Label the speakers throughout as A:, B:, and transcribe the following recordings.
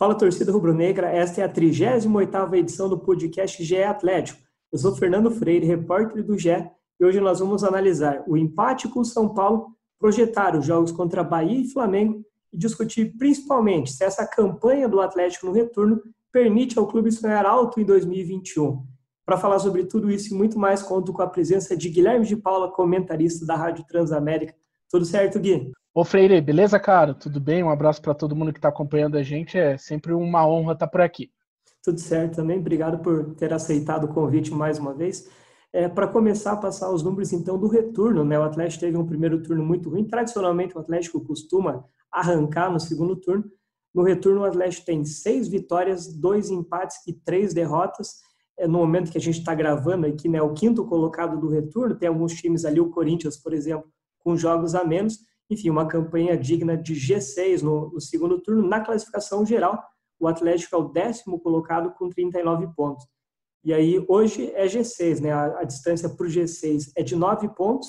A: Fala torcida rubro-negra, esta é a 38ª edição do podcast GE Atlético. Eu sou Fernando Freire, repórter do GE, e hoje nós vamos analisar o empate com o São Paulo, projetar os jogos contra Bahia e Flamengo e discutir principalmente se essa campanha do Atlético no retorno permite ao clube sonhar alto em 2021. Para falar sobre tudo isso e muito mais, conto com a presença de Guilherme de Paula, comentarista da Rádio Transamérica. Tudo certo, Gui?
B: Ô Freire, beleza, cara? Tudo bem? Um abraço para todo mundo que está acompanhando a gente. É sempre uma honra estar por aqui.
A: Tudo certo também. Obrigado por ter aceitado o convite mais uma vez. É, para começar a passar os números então do retorno, né? O Atlético teve um primeiro turno muito ruim. Tradicionalmente o Atlético costuma arrancar no segundo turno. No retorno o Atlético tem seis vitórias, dois empates e três derrotas. É, no momento que a gente está gravando aqui, né? O quinto colocado do retorno tem alguns times ali, o Corinthians, por exemplo, com jogos a menos. Enfim, uma campanha digna de G6 no, no segundo turno. Na classificação geral, o Atlético é o décimo colocado com 39 pontos. E aí, hoje é G6, né? A, a distância para o G6 é de 9 pontos,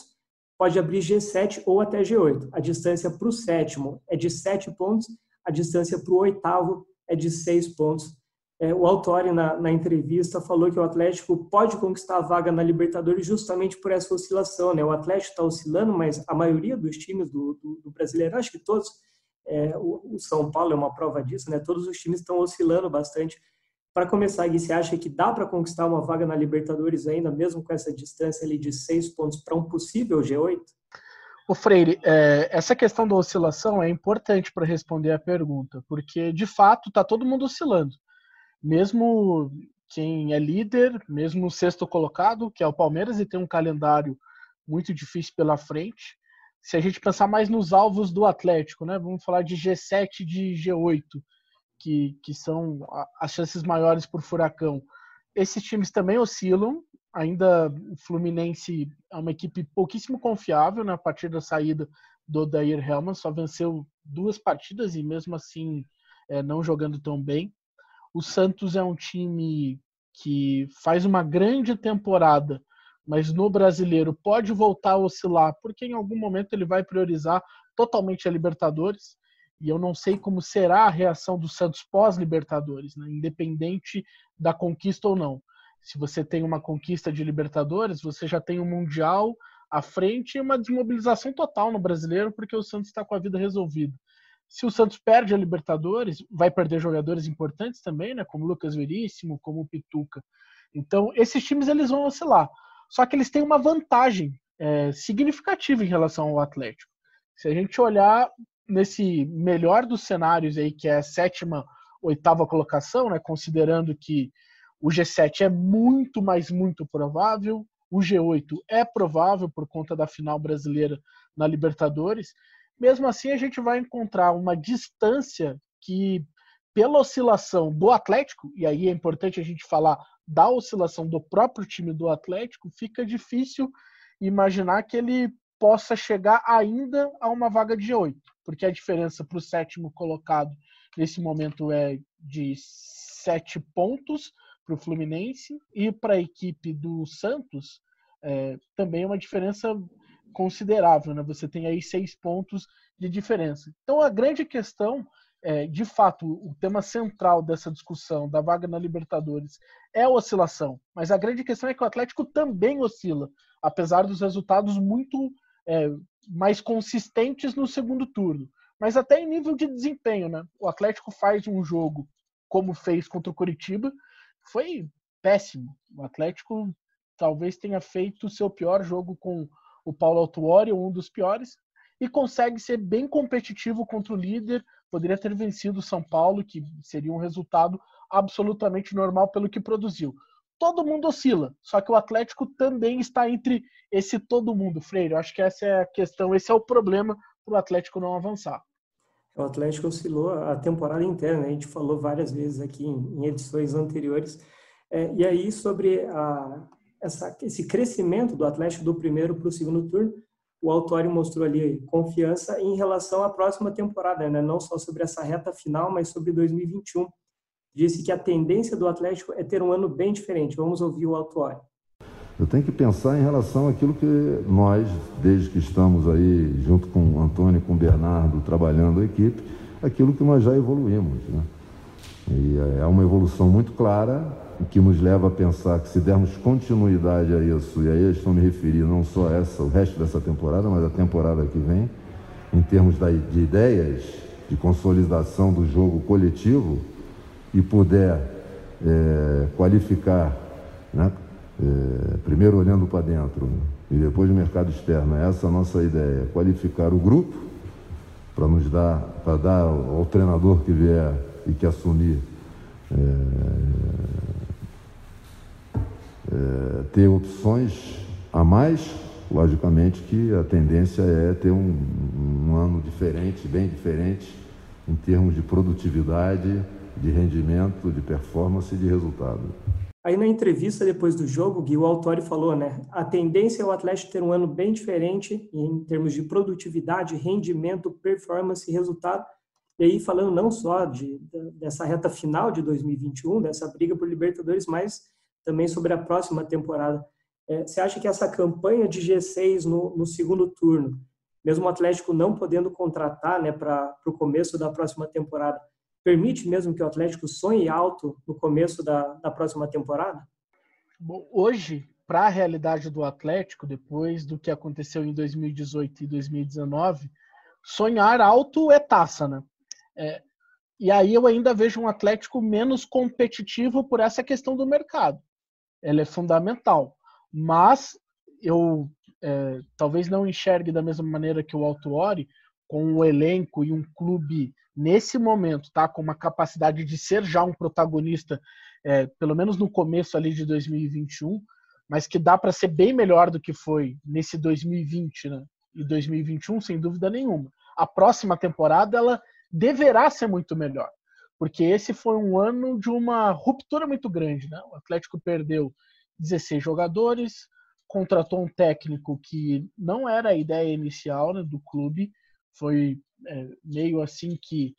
A: pode abrir G7 ou até G8. A distância para o sétimo é de 7 pontos, a distância para o oitavo é de 6 pontos. É, o Autori, na, na, entrevista, falou que o Atlético pode conquistar a vaga na Libertadores justamente por essa oscilação. Né? O Atlético está oscilando, mas a maioria dos times do, do, do brasileiro, acho que todos, é, o, o São Paulo é uma prova disso, né? todos os times estão oscilando bastante para começar, Gui, você acha que dá para conquistar uma vaga na Libertadores ainda, mesmo com essa distância ali de seis pontos para um possível G8?
B: O Freire, é, essa questão da oscilação é importante para responder a pergunta, porque de fato está todo mundo oscilando. Mesmo quem é líder, mesmo sexto colocado, que é o Palmeiras, e tem um calendário muito difícil pela frente. Se a gente pensar mais nos alvos do Atlético, né? Vamos falar de G7 de G8 que, que são as chances maiores por furacão. Esses times também oscilam. Ainda o Fluminense é uma equipe pouquíssimo confiável né, partir da saída do Dair Helman, só venceu duas partidas e mesmo assim é, não jogando tão bem. O Santos é um time que faz uma grande temporada, mas no brasileiro pode voltar a oscilar, porque em algum momento ele vai priorizar totalmente a Libertadores e eu não sei como será a reação do Santos pós-Libertadores, né? independente da conquista ou não. Se você tem uma conquista de Libertadores, você já tem um Mundial à frente e uma desmobilização total no brasileiro, porque o Santos está com a vida resolvida. Se o Santos perde a Libertadores, vai perder jogadores importantes também, né? como Lucas Veríssimo, como o Pituca. Então, esses times eles vão oscilar. Só que eles têm uma vantagem é, significativa em relação ao Atlético. Se a gente olhar nesse melhor dos cenários aí, que é a sétima, oitava colocação, né, considerando que o G7 é muito, mas muito provável, o G8 é provável por conta da final brasileira na Libertadores. Mesmo assim, a gente vai encontrar uma distância que, pela oscilação do Atlético, e aí é importante a gente falar da oscilação do próprio time do Atlético, fica difícil imaginar que ele possa chegar ainda a uma vaga de G8 porque a diferença para o sétimo colocado nesse momento é de sete pontos para o Fluminense e para a equipe do Santos é, também é uma diferença considerável, né? Você tem aí seis pontos de diferença. Então a grande questão, é, de fato, o tema central dessa discussão da vaga na Libertadores é a oscilação, mas a grande questão é que o Atlético também oscila, apesar dos resultados muito é, mais consistentes no segundo turno. Mas até em nível de desempenho, né? O Atlético faz um jogo como fez contra o Curitiba, foi péssimo. O Atlético talvez tenha feito o seu pior jogo com o Paulo Autuori, um dos piores, e consegue ser bem competitivo contra o líder. Poderia ter vencido o São Paulo, que seria um resultado absolutamente normal pelo que produziu. todo mundo oscila. Só que o Atlético também está entre esse todo mundo, Freire. Eu acho que essa é a questão, esse é o problema para o Atlético não avançar.
A: O Atlético oscilou a temporada inteira, né? a gente falou várias vezes aqui em, edições anteriores. É, e aí, sobre a, essa, esse crescimento do Atlético do primeiro para o segundo turno, o Autori mostrou ali confiança em relação à próxima temporada, né? não só sobre essa reta final, mas sobre 2021 disse que a tendência do Atlético é ter um ano bem diferente. Vamos ouvir o Autuori.
C: Eu tenho que pensar em relação àquilo que nós, desde que estamos aí, junto com o Antônio e com o Bernardo, trabalhando a equipe, aquilo que nós já evoluímos. Né? E é uma evolução muito clara que nos leva a pensar que se dermos continuidade a isso, e aí eu estou me referindo não só a essa, o resto dessa temporada, mas a temporada que vem, em termos de ideias, de consolidação do jogo coletivo, e puder é, qualificar, né? É, primeiro olhando para dentro e depois no mercado externo, essa é a nossa ideia, qualificar o grupo para nos dar, para dar ao treinador que vier e que assumir é, é, ter opções a mais, logicamente que a tendência é ter um, um ano diferente, bem diferente, em termos de produtividade, de rendimento, de performance e de resultado.
A: Aí na entrevista depois do jogo, Gui, o Autori falou, né? A tendência é o Atlético ter um ano bem diferente em termos de produtividade, rendimento, performance e resultado. E aí falando não só de, dessa reta final de 2021, dessa briga por Libertadores, mas também sobre a próxima temporada. É, você acha que essa campanha de G6 no, no segundo turno, mesmo o Atlético não podendo contratar né, para o começo da próxima temporada, permite mesmo que o Atlético sonhe alto no começo da, da próxima temporada?
B: Bom, hoje, para a realidade do Atlético, depois do que aconteceu em 2018 e 2019, sonhar alto é taça, né? É, e aí eu ainda vejo um Atlético menos competitivo por essa questão do mercado. Ela é fundamental. Mas eu é, talvez não enxergue da mesma maneira que o Altuori, com um elenco e um clube nesse momento, tá, com uma capacidade de ser já um protagonista, é, pelo menos no começo ali de 2021, mas que dá para ser bem melhor do que foi nesse 2020 né, e 2021, sem dúvida nenhuma. A próxima temporada ela deverá ser muito melhor, porque esse foi um ano de uma ruptura muito grande. Né? O Atlético perdeu 16 jogadores, contratou um técnico que não era a ideia inicial né, do clube, foi é, meio assim que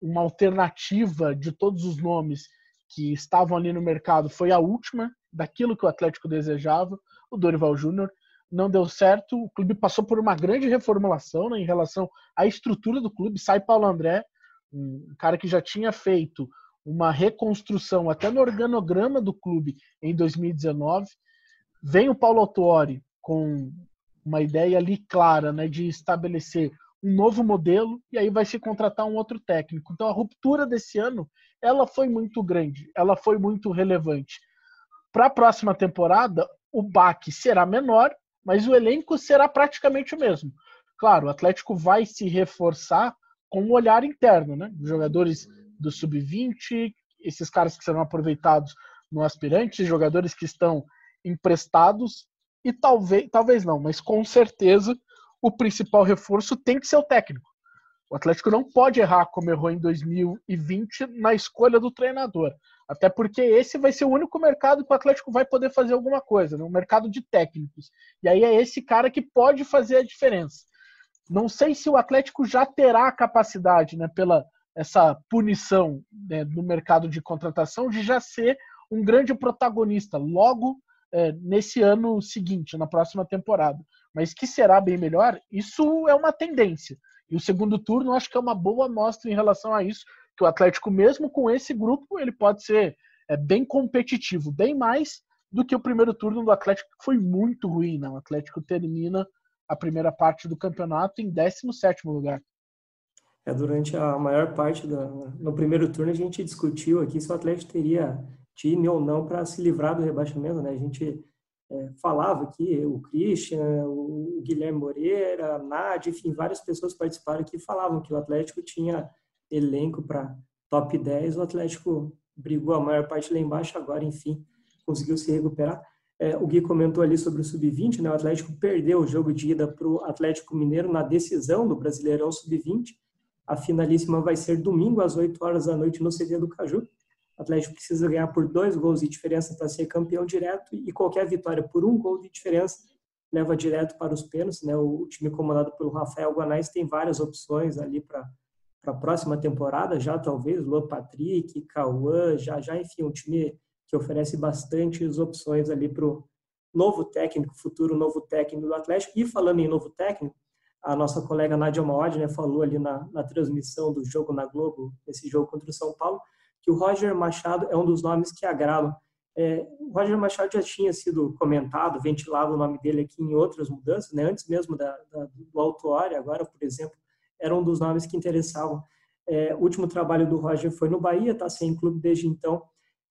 B: uma alternativa de todos os nomes que estavam ali no mercado foi a última daquilo que o Atlético desejava, o Dorival Júnior. Não deu certo, o clube passou por uma grande reformulação né, em relação à estrutura do clube. Sai Paulo André, um cara que já tinha feito uma reconstrução até no organograma do clube em 2019. Vem o Paulo Autuori com uma ideia ali clara né, de estabelecer um novo modelo e aí vai se contratar um outro técnico. Então a ruptura desse ano, ela foi muito grande, ela foi muito relevante. Para a próxima temporada, o baque será menor, mas o elenco será praticamente o mesmo. Claro, o Atlético vai se reforçar com um olhar interno, né? Jogadores do sub-20, esses caras que serão aproveitados no aspirante, jogadores que estão emprestados e talvez, talvez não, mas com certeza o principal reforço tem que ser o técnico. O Atlético não pode errar como errou em 2020 na escolha do treinador. Até porque esse vai ser o único mercado que o Atlético vai poder fazer alguma coisa, né? mercado de técnicos. E aí é esse cara que pode fazer a diferença. Não sei se o Atlético já terá a capacidade, né, pela essa punição né, no mercado de contratação, de já ser um grande protagonista logo é, nesse ano seguinte, na próxima temporada mas que será bem melhor, isso é uma tendência. E o segundo turno acho que é uma boa amostra em relação a isso, que o Atlético, mesmo com esse grupo, ele pode ser é, bem competitivo, bem mais do que o primeiro turno do Atlético, que foi muito ruim. Né? O Atlético termina a primeira parte do campeonato em 17 lugar.
A: É, durante a maior parte do no primeiro turno a gente discutiu aqui se o Atlético teria time ou não para se livrar do rebaixamento, né? A gente é, falava aqui, o Christian, o Guilherme Moreira, a Nádia, enfim, várias pessoas participaram aqui e falavam que o Atlético tinha elenco para top 10, o Atlético brigou a maior parte lá embaixo, agora, enfim, conseguiu se recuperar. É, o Gui comentou ali sobre o Sub-20, né? O Atlético perdeu o jogo de ida para o Atlético Mineiro na decisão do Brasileirão Sub-20. A finalíssima vai ser domingo às 8 horas da noite no CD do Caju. O Atlético precisa ganhar por dois gols de diferença para ser campeão direto e qualquer vitória por um gol de diferença leva direto para os pênaltis. Né? O time comandado pelo Rafael Guanais tem várias opções ali para a próxima temporada, já talvez, Luan Patrick, Cauã, já, já, enfim, um time que oferece bastantes opções ali para o novo técnico, futuro novo técnico do Atlético. E falando em novo técnico, a nossa colega Nádia Maod né, falou ali na, na transmissão do jogo na Globo, esse jogo contra o São Paulo, que o Roger Machado é um dos nomes que agradam. É, o Roger Machado já tinha sido comentado, ventilado o nome dele aqui em outras mudanças, né, antes mesmo da, da, do agora, por exemplo, era um dos nomes que interessavam. É, o último trabalho do Roger foi no Bahia, está sem clube desde então,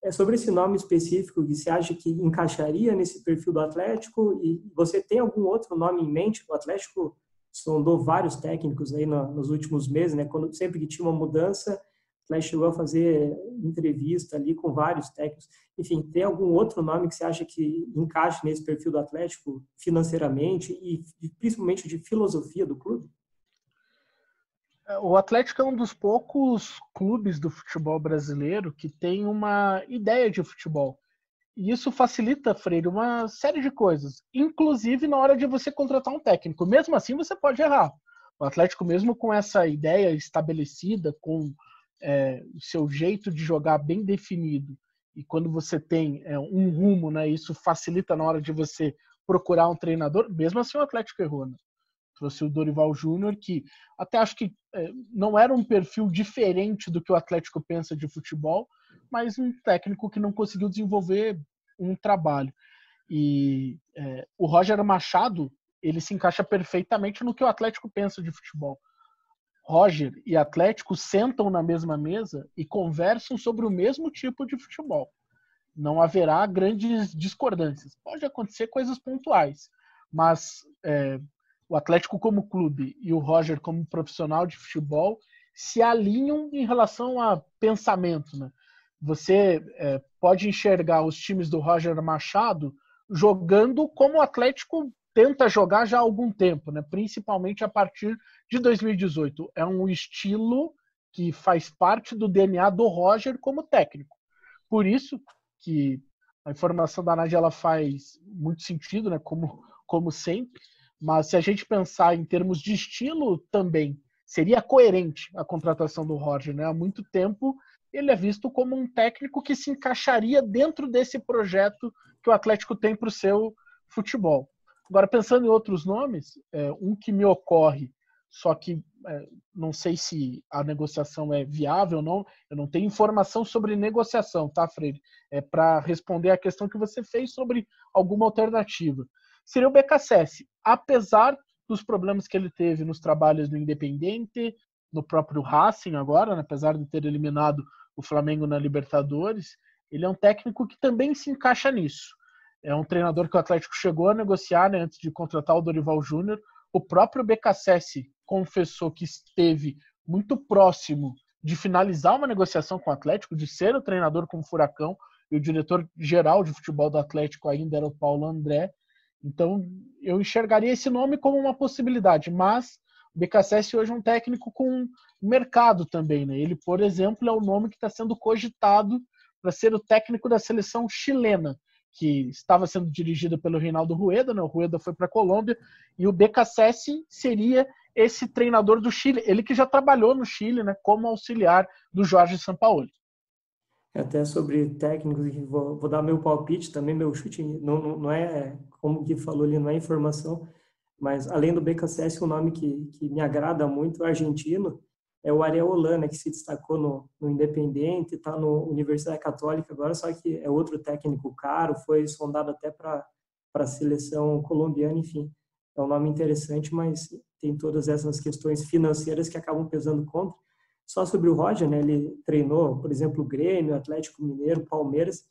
A: é sobre esse nome específico que você acha que encaixaria nesse perfil do Atlético e você tem algum outro nome em mente? O Atlético sondou vários técnicos aí no, nos últimos meses, né? Quando sempre que tinha uma mudança, o Atlético chegou a fazer entrevista ali com vários técnicos. Enfim, tem algum outro nome que você acha que encaixe nesse perfil do Atlético financeiramente e principalmente de filosofia do clube?
B: O Atlético é um dos poucos clubes do futebol brasileiro que tem uma ideia de futebol. E isso facilita, Freire, uma série de coisas, inclusive na hora de você contratar um técnico. Mesmo assim, você pode errar. O Atlético, mesmo com essa ideia estabelecida, com é, seu jeito de jogar bem definido, e quando você tem é, um rumo, né, isso facilita na hora de você procurar um treinador, mesmo assim o Atlético errou. Né? trouxe o Dorival Júnior, que até acho que é, não era um perfil diferente do que o Atlético pensa de futebol, mas um técnico que não conseguiu desenvolver um trabalho. E é, o Roger Machado, ele se encaixa perfeitamente no que o Atlético pensa de futebol. Roger e Atlético sentam na mesma mesa e conversam sobre o mesmo tipo de futebol. Não haverá grandes discordâncias. Pode acontecer coisas pontuais, mas é, o Atlético como clube e o Roger como profissional de futebol se alinham em relação a pensamento. Né? Você é, pode enxergar os times do Roger Machado jogando como o Atlético tenta jogar já há algum tempo, né? principalmente a partir de 2018. É um estilo que faz parte do DNA do Roger como técnico. Por isso que a informação da Nádia ela faz muito sentido, né? como, como sempre, mas se a gente pensar em termos de estilo também, seria coerente a contratação do Roger. Né? Há muito tempo ele é visto como um técnico que se encaixaria dentro desse projeto que o Atlético tem para o seu futebol. Agora, pensando em outros nomes, é, um que me ocorre, só que é, não sei se a negociação é viável ou não, eu não tenho informação sobre negociação, tá, Freire? É para responder a questão que você fez sobre alguma alternativa seria o BKSS. Apesar dos problemas que ele teve nos trabalhos do Independente, no próprio Racing agora, né, apesar de ter eliminado o Flamengo na Libertadores, ele é um técnico que também se encaixa nisso. É um treinador que o Atlético chegou a negociar né, antes de contratar o Dorival Júnior. O próprio BKSS confessou que esteve muito próximo de finalizar uma negociação com o Atlético, de ser o treinador com o Furacão, e o diretor geral de futebol do Atlético ainda era o Paulo André. Então, eu enxergaria esse nome como uma possibilidade, mas o BKSS hoje é um técnico com mercado também. Né? Ele, por exemplo, é o nome que está sendo cogitado para ser o técnico da seleção chilena, que estava sendo dirigida pelo Reinaldo Rueda. Né? O Rueda foi para a Colômbia e o BKSS seria esse treinador do Chile, ele que já trabalhou no Chile né, como auxiliar do Jorge Sampaoli.
A: Até sobre técnicos, vou, vou dar meu palpite também, meu chute, não, não, não é, como Gui falou ali, não é informação, mas além do BKSS, um nome que, que me agrada muito, o argentino, é o Ariel Holanda, que se destacou no, no Independente, está no Universidade Católica agora, só que é outro técnico caro, foi sondado até para a seleção colombiana, enfim. É um nome interessante, mas tem todas essas questões financeiras que acabam pesando contra. Só sobre o Roger, né? Ele treinou, por exemplo, o Grêmio, Atlético Mineiro, Palmeiras.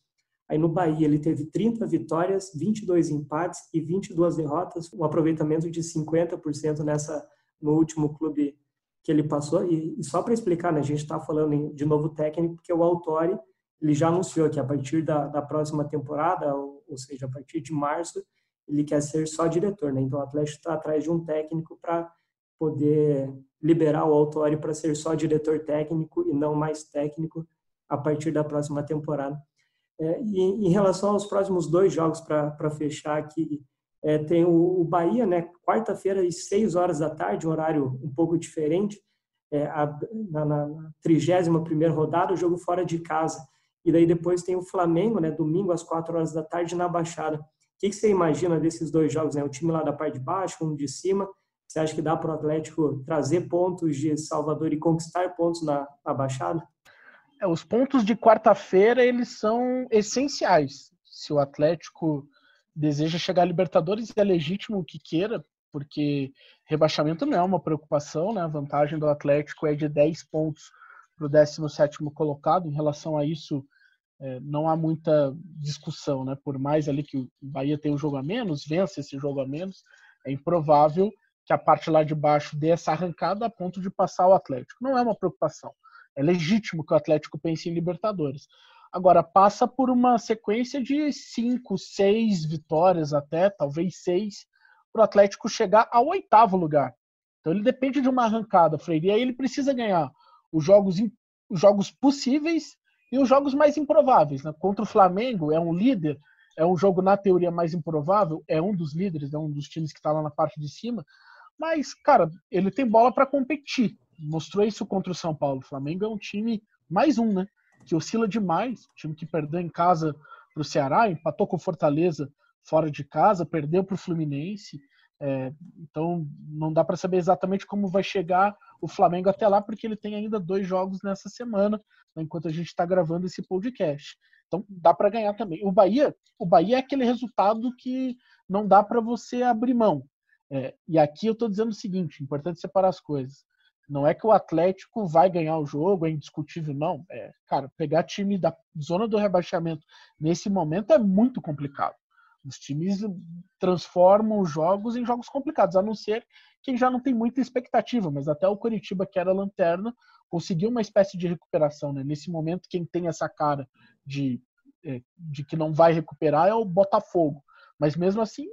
A: Aí no Bahia ele teve 30 vitórias, 22 empates e 22 derrotas, um aproveitamento de 50% nessa no último clube que ele passou. E, e só para explicar, né, a gente está falando de novo técnico, porque o Autori ele já anunciou que a partir da, da próxima temporada, ou, ou, seja, a partir de março, ele quer ser só diretor. Né? Então, o Atlético está atrás de um técnico para poder liberar o Autori para ser só diretor técnico e não mais técnico a partir da próxima temporada. É, e em relação aos próximos dois jogos, para fechar aqui, é, tem o, o, Bahia, né, quarta-feira, às 6 horas da tarde, um horário um pouco diferente, é, a, na, na 31 rodada, o jogo fora de casa. E daí depois tem o Flamengo, né, domingo às 4 horas da tarde, na Baixada. O que, que você imagina desses dois jogos? Né? O time lá da parte de baixo, um de cima. Você acha que dá para o Atlético trazer pontos de Salvador e conquistar pontos na, na Baixada?
B: É, os pontos de quarta-feira eles são essenciais. Se o Atlético deseja chegar à Libertadores, é legítimo que queira, porque rebaixamento não é uma preocupação, né? A vantagem do Atlético é de 10 pontos para o 17 colocado. Em relação a isso, é, não há muita discussão, né? Por mais ali que o Bahia tenha um jogo a menos, vença esse jogo a menos, é improvável que a parte lá de baixo dê essa arrancada a ponto de passar o Atlético. Não é uma preocupação. É legítimo que o Atlético pense em Libertadores. Agora, passa por uma sequência de cinco, seis vitórias até, talvez seis, para o Atlético chegar ao oitavo lugar. Então ele depende de uma arrancada, Freire. E aí ele precisa ganhar os jogos, os jogos possíveis e os jogos mais improváveis. Né? Contra o Flamengo, é um líder, é um jogo na teoria mais improvável, é um dos líderes, é um dos times que está lá na parte de cima. Mas, cara, ele tem bola para competir mostrou isso contra o São Paulo. O Flamengo é um time, mais um, né? Que oscila demais. time que perdeu em casa para o Ceará, empatou com o Fortaleza fora de casa, perdeu para o Fluminense. É, então não dá para saber exatamente como vai chegar o Flamengo até lá, porque ele tem ainda dois jogos nessa semana, né, enquanto a gente está gravando esse podcast. Então dá para ganhar também. O Bahia, o Bahia é aquele resultado que não dá para você abrir mão. É, e aqui eu estou dizendo o seguinte: importante separar as coisas. Não é que o Atlético vai ganhar o jogo, é indiscutível, não. É, cara, pegar time da zona do rebaixamento nesse momento é muito complicado. Os times transformam os jogos em jogos complicados, a não ser quem já não tem muita expectativa, mas até o Curitiba, que era lanterna, conseguiu uma espécie de recuperação. Né? Nesse momento, quem tem essa cara de, é, de que não vai recuperar é o Botafogo. Mas mesmo assim,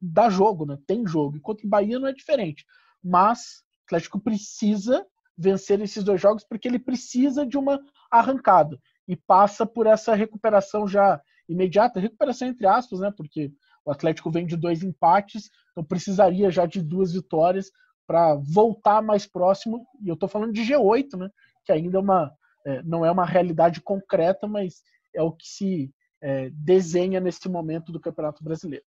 B: dá jogo, né? tem jogo. Enquanto o Bahia não é diferente. Mas Atlético precisa vencer esses dois jogos porque ele precisa de uma arrancada e passa por essa recuperação já imediata, recuperação entre aspas, né? Porque o Atlético vem de dois empates, então precisaria já de duas vitórias para voltar mais próximo. E eu estou falando de G8, né? Que ainda é uma, é, não é uma realidade concreta, mas é o que se é, desenha nesse momento do Campeonato Brasileiro.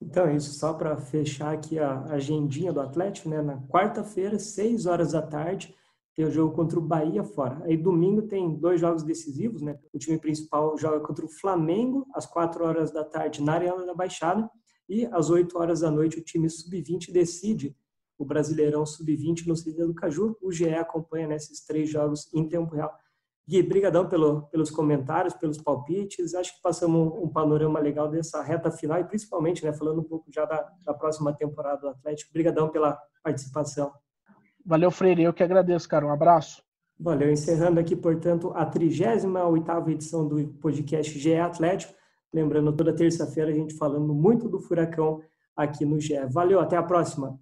A: Então é isso, só para fechar aqui a agendinha do Atlético, né? Na quarta-feira, 6 horas da tarde, tem o jogo contra o Bahia fora. Aí domingo tem dois jogos decisivos, né? O time principal joga contra o Flamengo às 4 horas da tarde na Arena da Baixada e às 8 horas da noite o time sub-20 decide o Brasileirão sub-20 no Cidade do Caju. O GE acompanha nesses três jogos em tempo real. Gui, brigadão pelo, pelos comentários, pelos palpites. Acho que passamos um, um, panorama legal dessa reta final e principalmente, né, falando um pouco já da, da próxima temporada do Atlético. Brigadão pela participação.
B: Valeu, Freire. Eu que agradeço, cara. Um abraço.
A: Valeu. Encerrando aqui, portanto, a 38ª edição do podcast GE Atlético. Lembrando, toda terça-feira a gente falando muito do Furacão aqui no GE. Valeu, até a próxima.